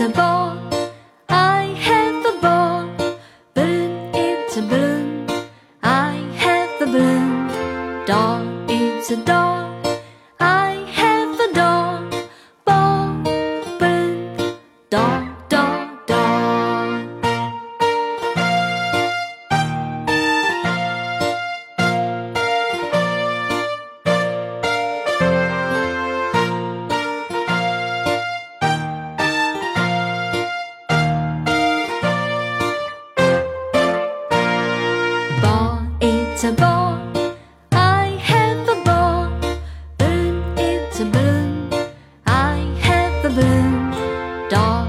a ball. I have a ball. Balloon, it's a balloon. I have a balloon. Doll, it's a doll. a ball. I have a ball. Balloon, it's a balloon. I have a balloon. Dog.